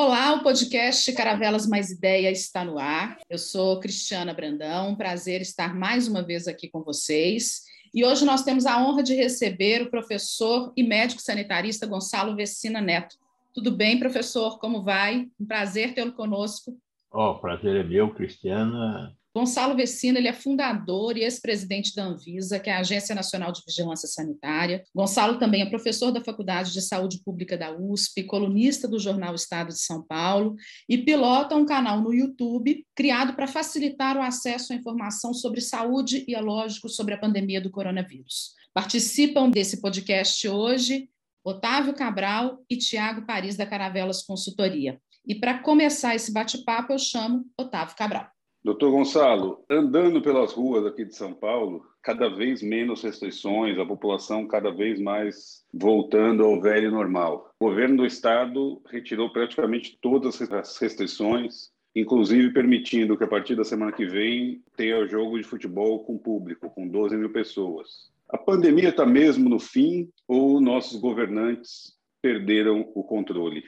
Olá, o podcast Caravelas Mais Ideia está no ar. Eu sou Cristiana Brandão, prazer estar mais uma vez aqui com vocês. E hoje nós temos a honra de receber o professor e médico sanitarista Gonçalo Vecina Neto. Tudo bem, professor? Como vai? Um prazer tê-lo conosco. Oh, prazer é meu, Cristiana. Gonçalo Vecina ele é fundador e ex-presidente da Anvisa, que é a Agência Nacional de Vigilância Sanitária. Gonçalo também é professor da Faculdade de Saúde Pública da USP, colunista do jornal Estado de São Paulo e pilota um canal no YouTube criado para facilitar o acesso à informação sobre saúde e, é lógico, sobre a pandemia do coronavírus. Participam desse podcast hoje Otávio Cabral e Tiago Paris da Caravelas Consultoria. E para começar esse bate-papo, eu chamo Otávio Cabral. Doutor Gonçalo, andando pelas ruas aqui de São Paulo, cada vez menos restrições, a população cada vez mais voltando ao velho normal. O governo do estado retirou praticamente todas as restrições, inclusive permitindo que a partir da semana que vem tenha jogo de futebol com público, com 12 mil pessoas. A pandemia está mesmo no fim ou nossos governantes perderam o controle?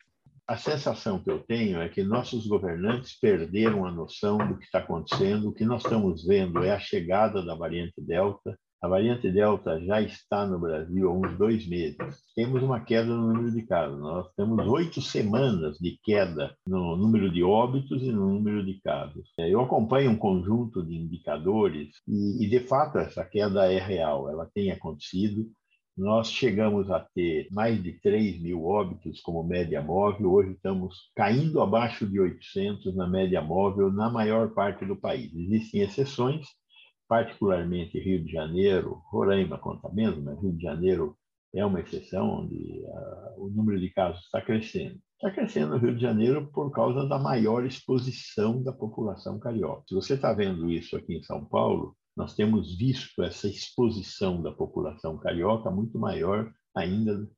A sensação que eu tenho é que nossos governantes perderam a noção do que está acontecendo. O que nós estamos vendo é a chegada da variante Delta. A variante Delta já está no Brasil há uns dois meses. Temos uma queda no número de casos. Nós temos oito semanas de queda no número de óbitos e no número de casos. Eu acompanho um conjunto de indicadores e, e de fato, essa queda é real. Ela tem acontecido. Nós chegamos a ter mais de 3 mil óbitos como média móvel, hoje estamos caindo abaixo de 800 na média móvel na maior parte do país. Existem exceções, particularmente Rio de Janeiro, Roraima conta menos, mas Rio de Janeiro é uma exceção onde uh, o número de casos está crescendo. Está crescendo no Rio de Janeiro por causa da maior exposição da população carioca. Se você está vendo isso aqui em São Paulo, nós temos visto essa exposição da população carioca muito maior ainda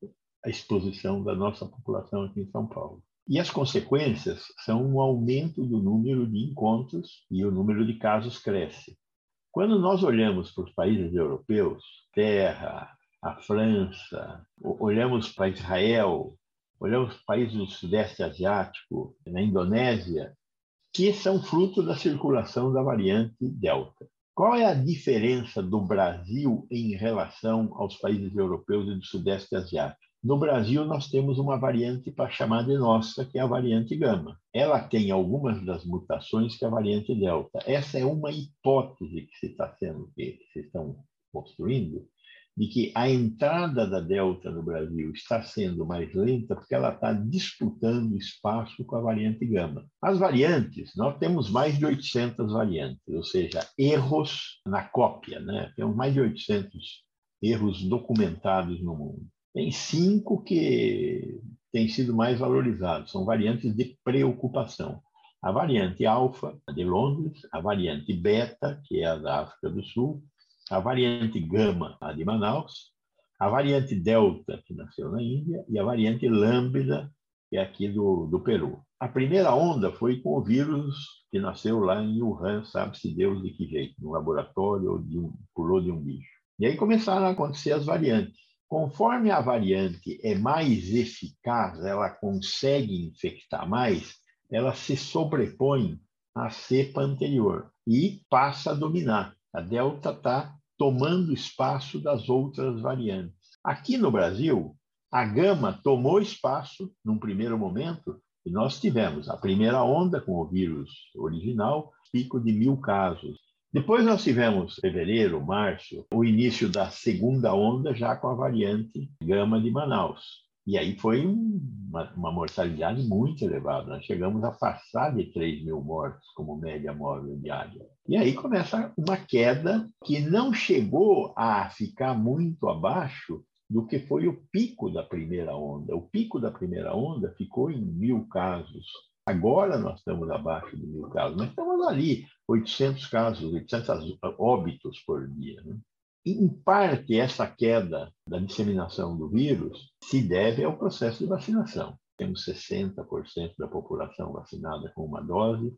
a exposição da nossa população aqui em São Paulo. E as consequências são um aumento do número de encontros e o número de casos cresce. Quando nós olhamos para os países europeus, Terra, a França, olhamos para Israel, olhamos para países do Sudeste Asiático, na Indonésia, que são fruto da circulação da variante Delta. Qual é a diferença do Brasil em relação aos países europeus e do Sudeste Asiático? No Brasil, nós temos uma variante para chamar de nossa, que é a variante gama. Ela tem algumas das mutações que a variante delta. Essa é uma hipótese que se está sendo, que se estão construindo, de que a entrada da Delta no Brasil está sendo mais lenta porque ela está disputando espaço com a variante Gama. As variantes, nós temos mais de 800 variantes, ou seja, erros na cópia, né? Temos mais de 800 erros documentados no mundo. Tem cinco que têm sido mais valorizados, são variantes de preocupação. A variante alfa, de Londres, a variante beta, que é a da África do Sul, a variante gama, a de Manaus, a variante delta, que nasceu na Índia, e a variante lambda, que é aqui do, do Peru. A primeira onda foi com o vírus que nasceu lá em Wuhan, sabe-se Deus de que jeito, no laboratório ou de um, pulou de um bicho. E aí começaram a acontecer as variantes. Conforme a variante é mais eficaz, ela consegue infectar mais, ela se sobrepõe à cepa anterior e passa a dominar. A delta está tomando espaço das outras variantes. Aqui no Brasil, a gama tomou espaço num primeiro momento e nós tivemos a primeira onda com o vírus original, pico de mil casos. Depois nós tivemos fevereiro, março, o início da segunda onda já com a variante gama de Manaus. E aí foi uma, uma, mortalidade muito elevada. Nós chegamos a passar de 3 mil mortos como média móvel diária. E aí começa uma queda que não chegou a ficar muito abaixo do que foi o pico da primeira onda. O pico da primeira onda ficou em mil casos. Agora nós estamos abaixo de mil casos, mas estamos ali, 800 casos, 800 óbitos por dia. Né? Em parte, essa queda da disseminação do vírus se deve ao processo de vacinação. Temos 60% da população vacinada com uma dose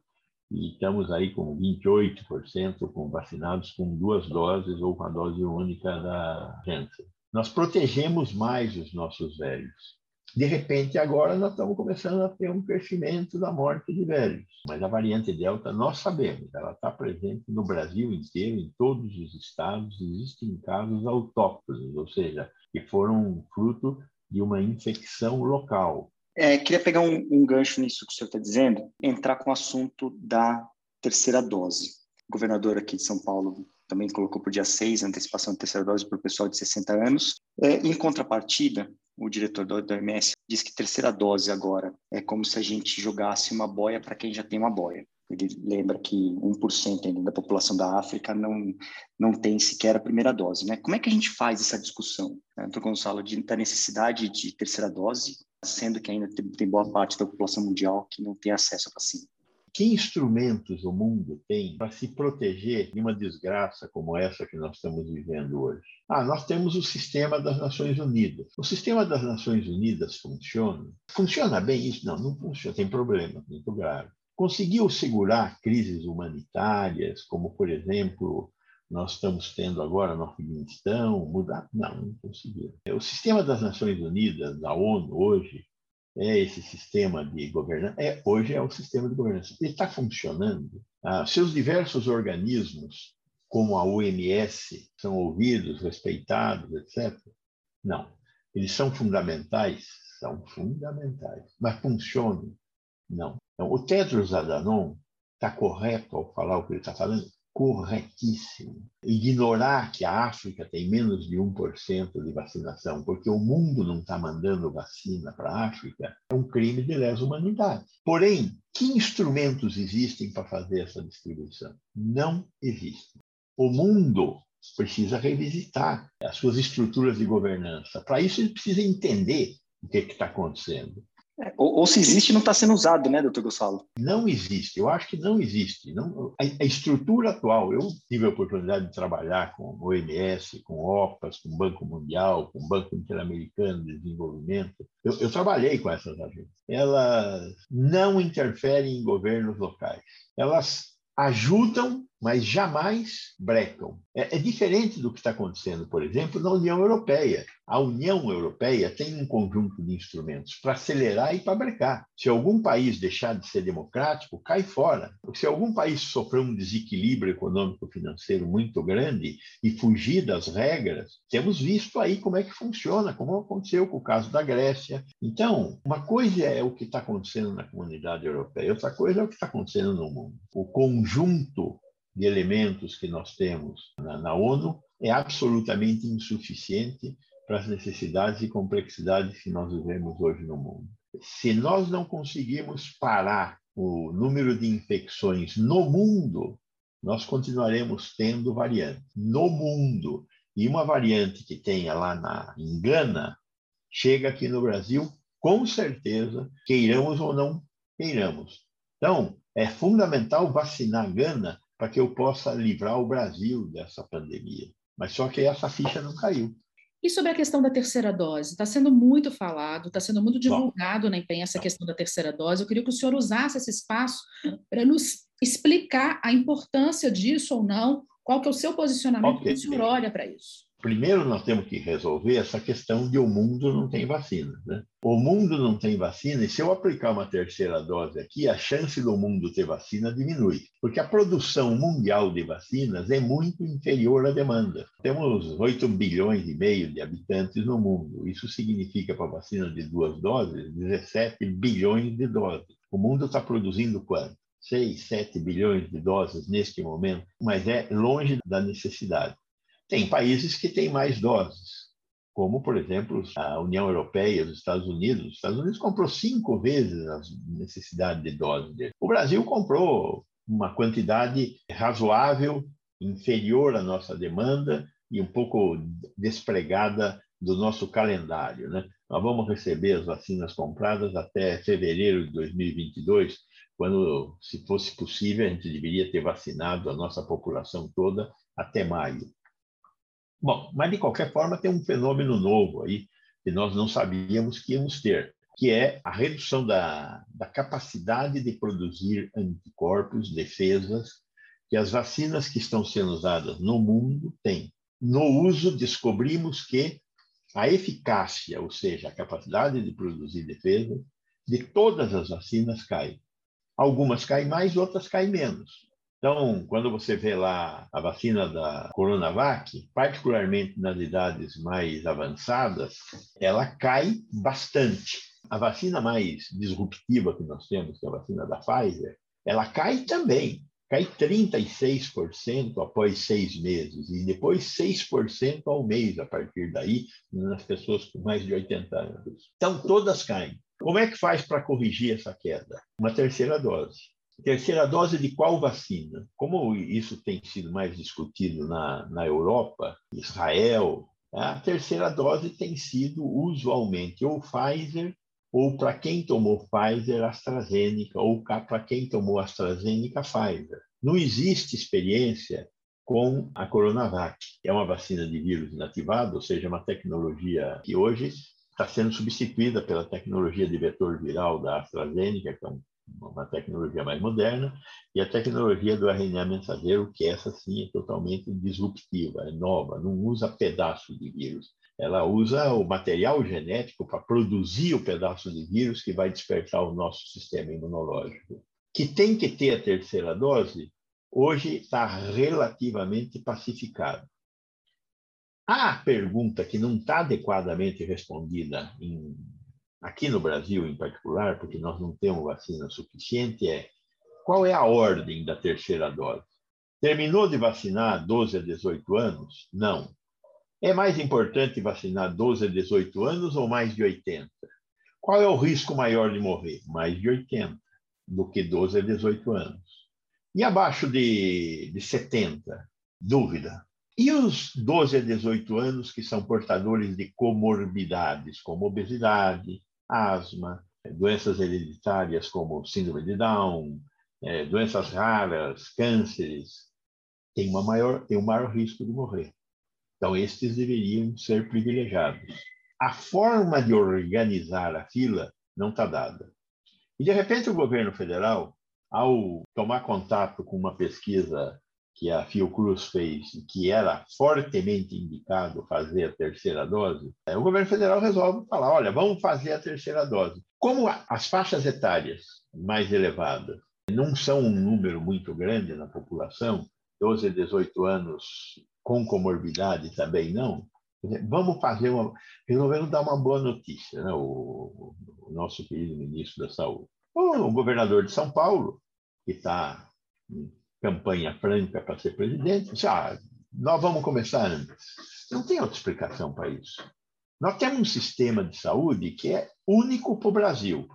e estamos aí com 28% com vacinados com duas doses ou com a dose única da Janssen. Nós protegemos mais os nossos velhos. De repente, agora nós estamos começando a ter um crescimento da morte de velhos. Mas a variante Delta, nós sabemos, ela está presente no Brasil inteiro, em todos os estados, existem casos autóctones, ou seja, que foram fruto de uma infecção local. É, queria pegar um, um gancho nisso que o senhor está dizendo, entrar com o assunto da terceira dose. O governador aqui de São Paulo também colocou para o dia 6 a antecipação da terceira dose para o pessoal de 60 anos. É, em contrapartida, o diretor da OMS diz que terceira dose agora é como se a gente jogasse uma boia para quem já tem uma boia. Ele lembra que 1% ainda da população da África não, não tem sequer a primeira dose. Né? Como é que a gente faz essa discussão, né, doutor Gonçalo, de, da necessidade de terceira dose, sendo que ainda tem, tem boa parte da população mundial que não tem acesso à vacina? Que instrumentos o mundo tem para se proteger de uma desgraça como essa que nós estamos vivendo hoje? Ah, nós temos o sistema das Nações Unidas. O sistema das Nações Unidas funciona? Funciona bem isso? Não, não funciona. Tem problemas muito graves. Conseguiu segurar crises humanitárias, como, por exemplo, nós estamos tendo agora no Afeganistão, mudar? Não, não conseguiu. O sistema das Nações Unidas, da ONU, hoje, é esse sistema de governança, é, hoje é o sistema de governança. Ele está funcionando. Ah, seus diversos organismos, como a OMS, são ouvidos, respeitados, etc. Não. Eles são fundamentais? São fundamentais. Mas funcionam? Não. Então, o Tedros Adhanom está correto ao falar o que ele está falando? Corretíssimo. Ignorar que a África tem menos de 1% de vacinação, porque o mundo não está mandando vacina para a África, é um crime de lesa humanidade. Porém, que instrumentos existem para fazer essa distribuição? Não existem. O mundo precisa revisitar as suas estruturas de governança. Para isso, ele precisa entender o que está acontecendo. Ou, ou, se existe, não está sendo usado, né, doutor Gonçalo? Não existe, eu acho que não existe. Não, a, a, estrutura atual, eu tive a oportunidade de trabalhar com OMS, com OPAS, com o Banco Mundial, com o Banco Interamericano de Desenvolvimento. Eu, eu trabalhei com essas agências. Elas não interferem em governos locais. Elas ajudam mas jamais brecam. É, é diferente do que está acontecendo, por exemplo, na União Europeia. A União Europeia tem um conjunto de instrumentos para acelerar e para brecar. Se algum país deixar de ser democrático, cai fora. Se algum país sofrer um desequilíbrio econômico-financeiro muito grande e fugir das regras, temos visto aí como é que funciona, como aconteceu com o caso da Grécia. Então, uma coisa é o que está acontecendo na comunidade europeia, outra coisa é o que está acontecendo no mundo. O conjunto de elementos que nós temos na, na ONU é absolutamente insuficiente para as necessidades e complexidades que nós vivemos hoje no mundo. Se nós não conseguirmos parar o número de infecções no mundo, nós continuaremos tendo variantes no mundo. E uma variante que tenha lá na em Gana chega aqui no Brasil, com certeza, queiramos ou não queiramos. Então, é fundamental vacinar Gana para que eu possa livrar o Brasil dessa pandemia. Mas só que essa ficha não caiu. E sobre a questão da terceira dose? Está sendo muito falado, está sendo muito divulgado Bom, na imprensa a questão da terceira dose. Eu queria que o senhor usasse esse espaço para nos explicar a importância disso ou não, qual que é o seu posicionamento, okay. como o senhor olha para isso. Primeiro, nós temos que resolver essa questão de o mundo não tem vacina. Né? O mundo não tem vacina, e se eu aplicar uma terceira dose aqui, a chance do mundo ter vacina diminui, porque a produção mundial de vacinas é muito inferior à demanda. Temos 8 bilhões e meio de habitantes no mundo. Isso significa, para vacina de duas doses, 17 bilhões de doses. O mundo está produzindo quanto? 6, 7 bilhões de doses neste momento, mas é longe da necessidade. Tem países que têm mais doses, como, por exemplo, a União Europeia, os Estados Unidos. Os Estados Unidos comprou cinco vezes a necessidade de doses dele. O Brasil comprou uma quantidade razoável, inferior à nossa demanda e um pouco despregada do nosso calendário. Né? Nós vamos receber as vacinas compradas até fevereiro de 2022, quando, se fosse possível, a gente deveria ter vacinado a nossa população toda até maio. Bom, mas de qualquer forma tem um fenômeno novo aí que nós não sabíamos que íamos ter, que é a redução da, da capacidade de produzir anticorpos, defesas, que as vacinas que estão sendo usadas no mundo têm. No uso, descobrimos que a eficácia, ou seja, a capacidade de produzir defesa, de todas as vacinas cai. Algumas caem mais, outras caem menos. Então, quando você vê lá a vacina da Coronavac, particularmente nas idades mais avançadas, ela cai bastante. A vacina mais disruptiva que nós temos, que é a vacina da Pfizer, ela cai também. Cai 36% após seis meses e depois 6% ao mês a partir daí nas pessoas com mais de 80 anos. Então, todas caem. Como é que faz para corrigir essa queda? Uma terceira dose. Terceira dose de qual vacina? Como isso tem sido mais discutido na, na Europa, Israel, a terceira dose tem sido usualmente ou Pfizer, ou para quem tomou Pfizer, AstraZeneca, ou para quem tomou AstraZeneca, Pfizer. Não existe experiência com a Coronavac, é uma vacina de vírus inativado, ou seja, uma tecnologia que hoje está sendo substituída pela tecnologia de vetor viral da AstraZeneca, que é uma tecnologia mais moderna, e a tecnologia do RNA mensageiro, que essa sim é totalmente disruptiva, é nova, não usa pedaço de vírus. Ela usa o material genético para produzir o pedaço de vírus que vai despertar o nosso sistema imunológico. Que tem que ter a terceira dose, hoje está relativamente pacificado. A pergunta que não está adequadamente respondida em, aqui no Brasil, em particular, porque nós não temos vacina suficiente, é qual é a ordem da terceira dose? Terminou de vacinar 12 a 18 anos? Não. É mais importante vacinar 12 a 18 anos ou mais de 80? Qual é o risco maior de morrer? Mais de 80 do que 12 a 18 anos. E abaixo de, de 70? Dúvida. E os 12 a 18 anos que são portadores de comorbidades, como obesidade, asma, doenças hereditárias como síndrome de Down, é, doenças raras, cânceres, têm, uma maior, têm um maior risco de morrer. Então, estes deveriam ser privilegiados. A forma de organizar a fila não está dada. E, de repente, o governo federal, ao tomar contato com uma pesquisa que a Fiocruz fez, que era fortemente indicado fazer a terceira dose, é, o governo federal resolve falar: olha, vamos fazer a terceira dose. Como as faixas etárias mais elevadas não são um número muito grande na população, 12 a 18 anos com comorbidade também não, vamos fazer uma. Resolvemos dar uma boa notícia, né? o, o nosso querido ministro da Saúde. O governador de São Paulo, que está campanha franca para ser presidente, disse, ah, nós vamos começar antes. Não tem outra explicação para isso. Nós temos um sistema de saúde que é único para o Brasil.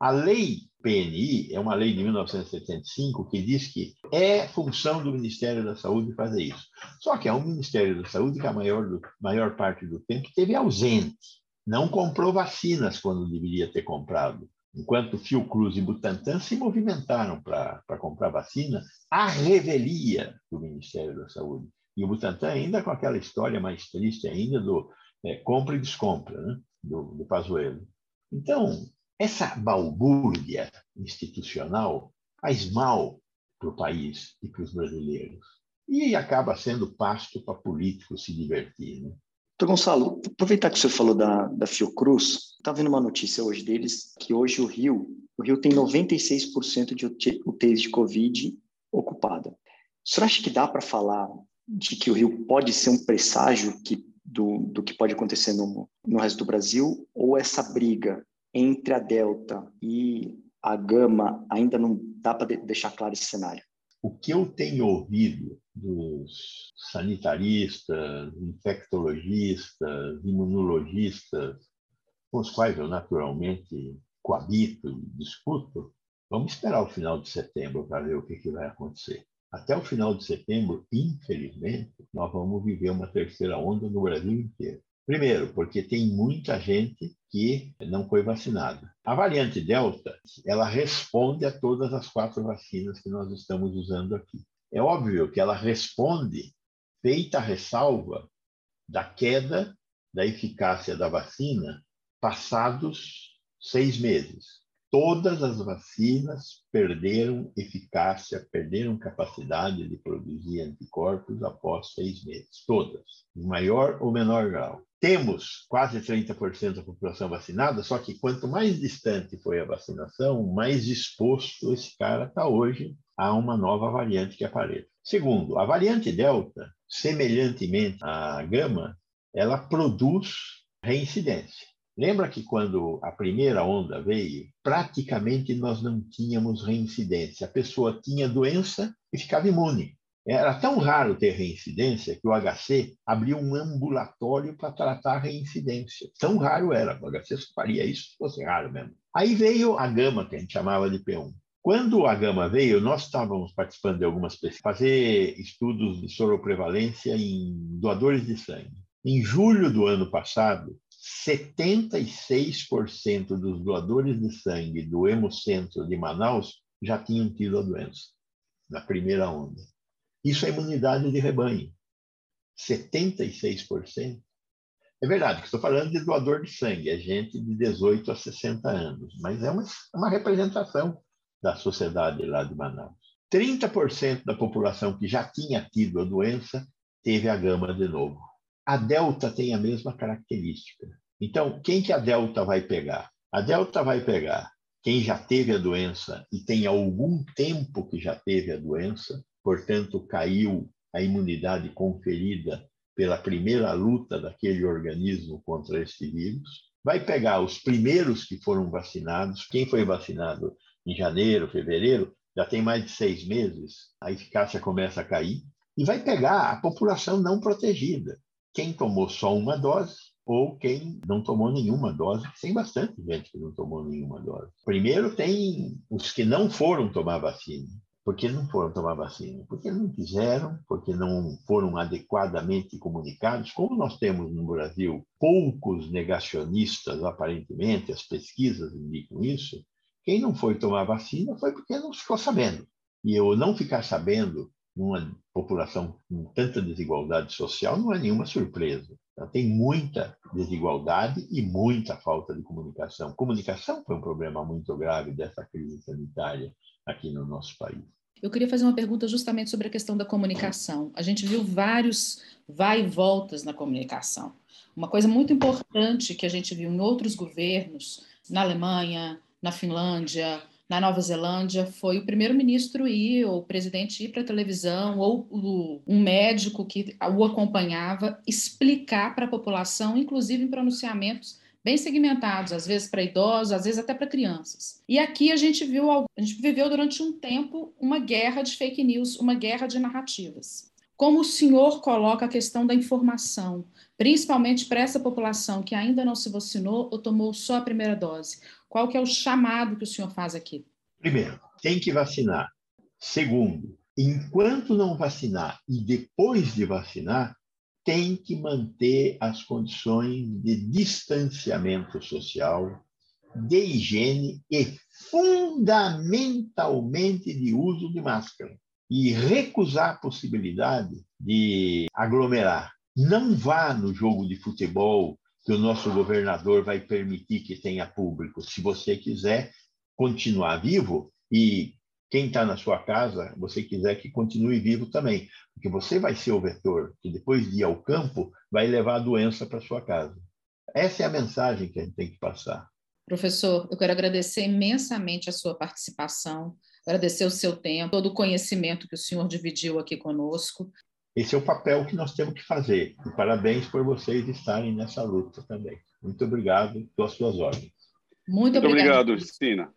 A lei PNI é uma lei de 1975 que diz que é função do Ministério da Saúde fazer isso. Só que é um Ministério da Saúde que a maior, do, maior parte do tempo teve ausente. Não comprou vacinas quando deveria ter comprado enquanto Fiocruz e Butantan se movimentaram para comprar vacina, a revelia do Ministério da Saúde. E o Butantan ainda com aquela história mais triste ainda do é, compra e descompra, né? do, do Pazuello. Então, essa balbúrdia institucional faz mal para o país e para os brasileiros. E acaba sendo pasto para políticos se divertir. Né? Doutor Gonçalo, aproveitar que o senhor falou da, da Fiocruz, está vendo uma notícia hoje deles que hoje o Rio, o Rio tem 96% de UTIs de Covid ocupada. O senhor acha que dá para falar de que o Rio pode ser um presságio que, do, do que pode acontecer no, no resto do Brasil? Ou essa briga entre a Delta e a Gama ainda não dá para de, deixar claro esse cenário? O que eu tenho ouvido dos sanitaristas, infectologistas, imunologistas, com os quais eu naturalmente coabito e discuto, vamos esperar o final de setembro para ver o que, que vai acontecer. Até o final de setembro, infelizmente, nós vamos viver uma terceira onda no Brasil inteiro. Primeiro, porque tem muita gente que não foi vacinada. A variante Delta, ela responde a todas as quatro vacinas que nós estamos usando aqui. É óbvio que ela responde feita a ressalva da queda da eficácia da vacina passados seis meses. Todas as vacinas perderam eficácia, perderam capacidade de produzir anticorpos após seis meses. Todas, em maior ou menor grau. Temos quase 30% da população vacinada, só que quanto mais distante foi a vacinação, mais exposto esse cara está hoje a uma nova variante que apareça. Segundo, a variante Delta, semelhantemente à Gama, ela produz reincidência. Lembra que quando a primeira onda veio, praticamente nós não tínhamos reincidência. A pessoa tinha doença e ficava imune. Era tão raro ter reincidência que o HC abriu um ambulatório para tratar reincidência. Tão raro era. O HC faria isso se fosse raro mesmo. Aí veio a gama, que a gente chamava de P1. Quando a gama veio, nós estávamos participando de algumas pesquisas, fazer estudos de soroprevalência em doadores de sangue. Em julho do ano passado, 76% dos doadores de sangue do Hemocentro de Manaus já tinham tido a doença, na primeira onda. Isso é imunidade de rebanho. 76%. É verdade que estou falando de doador de sangue, é gente de 18 a 60 anos, mas é uma, uma representação da sociedade lá de Manaus. 30% da população que já tinha tido a doença teve a gama de novo. A delta tem a mesma característica. Então, quem que a delta vai pegar? A delta vai pegar quem já teve a doença e tem algum tempo que já teve a doença, portanto, caiu a imunidade conferida pela primeira luta daquele organismo contra esse vírus. Vai pegar os primeiros que foram vacinados. Quem foi vacinado em janeiro, fevereiro, já tem mais de seis meses, a eficácia começa a cair. E vai pegar a população não protegida quem tomou só uma dose ou quem não tomou nenhuma dose, tem bastante gente que não tomou nenhuma dose. Primeiro tem os que não foram tomar vacina. Por que não foram tomar vacina? Porque não quiseram, porque não foram adequadamente comunicados. Como nós temos no Brasil poucos negacionistas, aparentemente, as pesquisas indicam isso, quem não foi tomar vacina foi porque não ficou sabendo. E eu não ficar sabendo numa população com tanta desigualdade social não é nenhuma surpresa. Tem muita desigualdade e muita falta de comunicação. Comunicação foi um problema muito grave dessa crise sanitária aqui no nosso país. Eu queria fazer uma pergunta justamente sobre a questão da comunicação. A gente viu vários vai e voltas na comunicação. Uma coisa muito importante que a gente viu em outros governos, na Alemanha, na Finlândia, na Nova Zelândia foi o primeiro-ministro ir, ou o presidente ir para a televisão, ou o, um médico que o acompanhava, explicar para a população, inclusive em pronunciamentos bem segmentados, às vezes para idosos, às vezes até para crianças. E aqui a gente viu, a gente viveu durante um tempo uma guerra de fake news, uma guerra de narrativas. Como o senhor coloca a questão da informação, principalmente para essa população que ainda não se vacinou ou tomou só a primeira dose? Qual que é o chamado que o senhor faz aqui? Primeiro, tem que vacinar. Segundo, enquanto não vacinar e depois de vacinar, tem que manter as condições de distanciamento social, de higiene e, fundamentalmente, de uso de máscara. E recusar a possibilidade de aglomerar. Não vá no jogo de futebol que o nosso governador vai permitir que tenha público. Se você quiser continuar vivo e quem está na sua casa, você quiser que continue vivo também, porque você vai ser o vetor que depois de ir ao campo vai levar a doença para sua casa. Essa é a mensagem que a gente tem que passar. Professor, eu quero agradecer imensamente a sua participação, agradecer o seu tempo, todo o conhecimento que o senhor dividiu aqui conosco. Esse é o papel que nós temos que fazer. E parabéns por vocês estarem nessa luta também. Muito obrigado pelas suas ordens. Muito, Muito obrigado, Cristina.